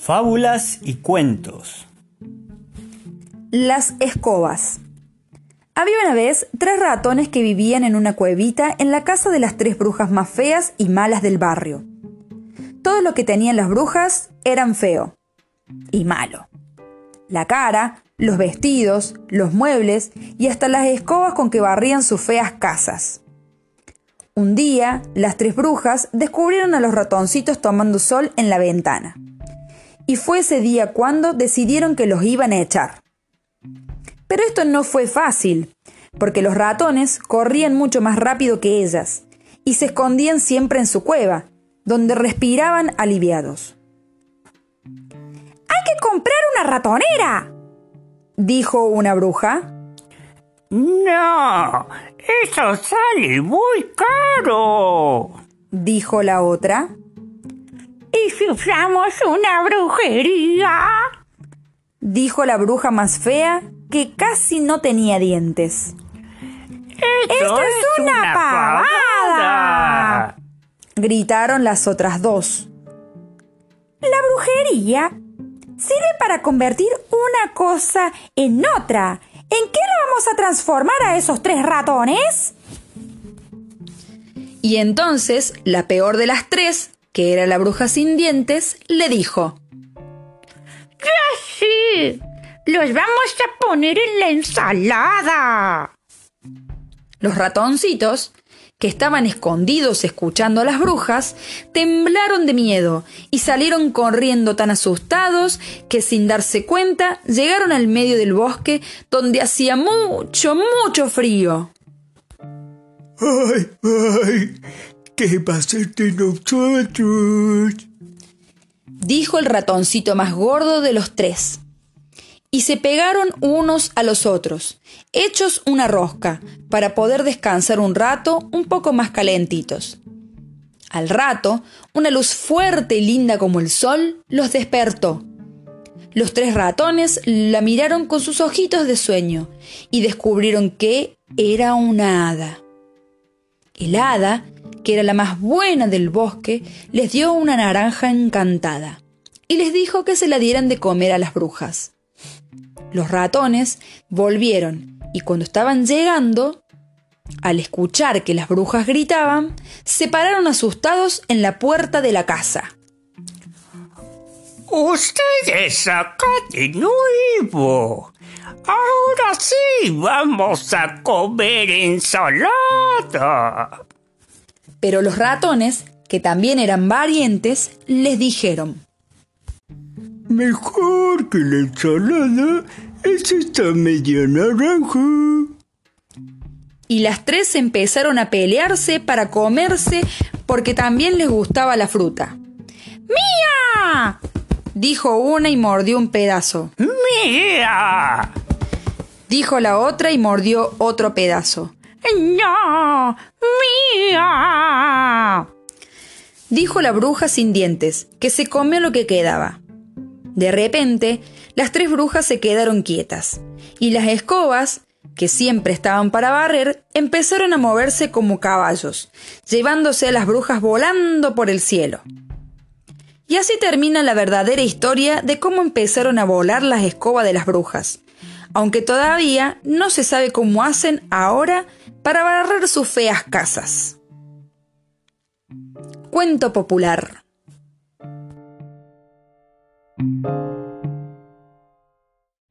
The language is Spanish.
Fábulas y cuentos. Las escobas. Había una vez tres ratones que vivían en una cuevita en la casa de las tres brujas más feas y malas del barrio. Todo lo que tenían las brujas eran feo y malo. La cara, los vestidos, los muebles y hasta las escobas con que barrían sus feas casas. Un día, las tres brujas descubrieron a los ratoncitos tomando sol en la ventana. Y fue ese día cuando decidieron que los iban a echar. Pero esto no fue fácil, porque los ratones corrían mucho más rápido que ellas y se escondían siempre en su cueva, donde respiraban aliviados. ¡Hay que comprar una ratonera! dijo una bruja. No, eso sale muy caro, dijo la otra. ¿Y si usamos una brujería? dijo la bruja más fea que casi no tenía dientes. ¡Esto, es, una, pavada! gritaron las otras dos. La brujería sirve para convertir una cosa en otra. ¿En qué le vamos a transformar a esos tres ratones? Y entonces la peor de las tres, que era la bruja sin dientes, le dijo: ¡Ya sí! ¡Los vamos a poner en la ensalada! Los ratoncitos, que estaban escondidos escuchando a las brujas, temblaron de miedo y salieron corriendo tan asustados que sin darse cuenta llegaron al medio del bosque donde hacía mucho, mucho frío. ¡Ay, ay! ¿Qué va a ser de nosotros? Dijo el ratoncito más gordo de los tres. Y se pegaron unos a los otros, hechos una rosca, para poder descansar un rato un poco más calentitos. Al rato, una luz fuerte y linda como el sol los despertó. Los tres ratones la miraron con sus ojitos de sueño y descubrieron que era una hada. El hada, que era la más buena del bosque, les dio una naranja encantada y les dijo que se la dieran de comer a las brujas. Los ratones volvieron y cuando estaban llegando, al escuchar que las brujas gritaban, se pararon asustados en la puerta de la casa. Ustedes acá de nuevo. Ahora sí vamos a comer ensalada. Pero los ratones, que también eran valientes, les dijeron, Mejor que la ensalada es esta media naranja. Y las tres empezaron a pelearse para comerse porque también les gustaba la fruta. ¡Mía! dijo una y mordió un pedazo. ¡Mía! dijo la otra y mordió otro pedazo. ¡No! ¡Mía! Dijo la bruja sin dientes, que se comió lo que quedaba. De repente, las tres brujas se quedaron quietas, y las escobas, que siempre estaban para barrer, empezaron a moverse como caballos, llevándose a las brujas volando por el cielo. Y así termina la verdadera historia de cómo empezaron a volar las escobas de las brujas, aunque todavía no se sabe cómo hacen ahora para barrer sus feas casas. Cuento popular.